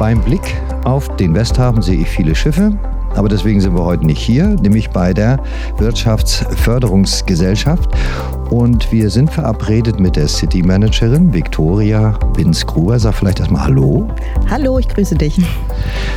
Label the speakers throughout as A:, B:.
A: Beim Blick auf den Westhafen sehe ich viele Schiffe, aber deswegen sind wir heute nicht hier, nämlich bei der Wirtschaftsförderungsgesellschaft. Und wir sind verabredet mit der City Managerin Viktoria Winz-Gruber. Sag vielleicht erstmal Hallo.
B: Hallo, ich grüße dich.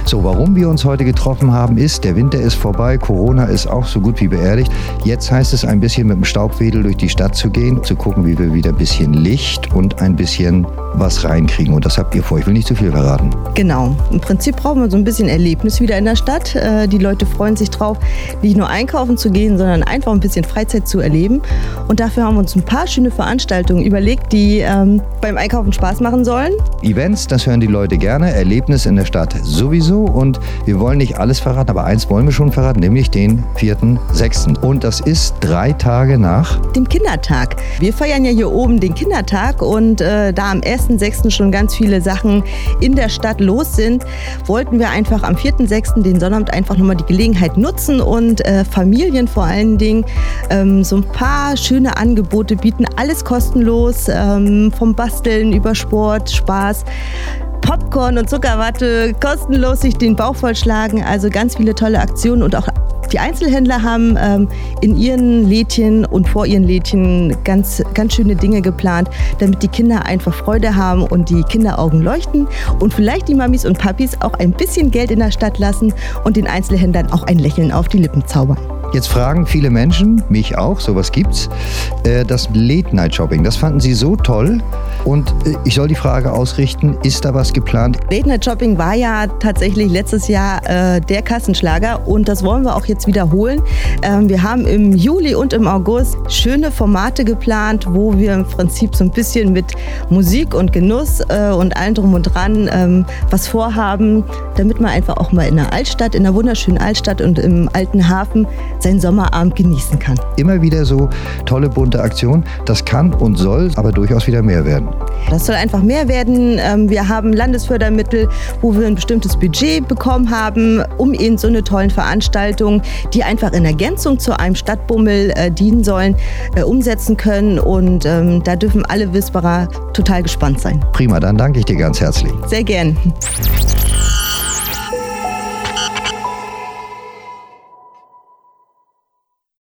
A: So, warum wir uns heute getroffen haben, ist, der Winter ist vorbei, Corona ist auch so gut wie beerdigt. Jetzt heißt es, ein bisschen mit dem Staubwedel durch die Stadt zu gehen, zu gucken, wie wir wieder ein bisschen Licht und ein bisschen was reinkriegen. Und das habt ihr vor. Ich will nicht zu viel verraten.
B: Genau. Im Prinzip brauchen wir so ein bisschen Erlebnis wieder in der Stadt. Äh, die Leute freuen sich drauf, nicht nur einkaufen zu gehen, sondern einfach ein bisschen Freizeit zu erleben. Und dafür haben wir uns ein paar schöne Veranstaltungen überlegt, die ähm, beim Einkaufen Spaß machen sollen.
A: Events, das hören die Leute gerne. Erlebnis in der Stadt sowieso. Und wir wollen nicht alles verraten, aber eins wollen wir schon verraten, nämlich den 4.6. Und das ist drei Tage nach
B: dem Kindertag. Wir feiern ja hier oben den Kindertag und äh, da am 1.6. schon ganz viele Sachen in der Stadt los sind, wollten wir einfach am 4.6. den Sonnabend einfach nochmal die Gelegenheit nutzen und äh, Familien vor allen Dingen ähm, so ein paar schöne Angebote bieten. Alles kostenlos, ähm, vom Basteln über Sport, Spaß. Popcorn und Zuckerwatte kostenlos sich den Bauch vollschlagen. Also ganz viele tolle Aktionen und auch die Einzelhändler haben ähm, in ihren Lädchen und vor ihren Lädchen ganz, ganz schöne Dinge geplant, damit die Kinder einfach Freude haben und die Kinderaugen leuchten und vielleicht die Mamis und Papis auch ein bisschen Geld in der Stadt lassen und den Einzelhändlern auch ein Lächeln auf die Lippen zaubern.
A: Jetzt fragen viele Menschen, mich auch, sowas gibt's, äh, das Late-Night-Shopping. Das fanden sie so toll. Und äh, ich soll die Frage ausrichten, ist da was geplant?
B: Late-Night-Shopping war ja tatsächlich letztes Jahr äh, der Kassenschlager und das wollen wir auch jetzt wiederholen. Ähm, wir haben im Juli und im August schöne Formate geplant, wo wir im Prinzip so ein bisschen mit Musik und Genuss äh, und allem drum und dran ähm, was vorhaben, damit man einfach auch mal in der Altstadt, in der wunderschönen Altstadt und im alten Hafen seinen Sommerabend genießen kann.
A: Immer wieder so tolle bunte Aktionen. Das kann und soll aber durchaus wieder mehr werden.
B: Das soll einfach mehr werden. Ähm, wir haben Landesfördermittel, wo wir ein bestimmtes Budget bekommen haben, um eben so eine tollen Veranstaltung, die einfach in Ergänzung zu einem Stadtbummel äh, dienen sollen, äh, umsetzen können. Und ähm, da dürfen alle Wisperer total gespannt sein.
A: Prima, dann danke ich dir ganz herzlich.
B: Sehr gern.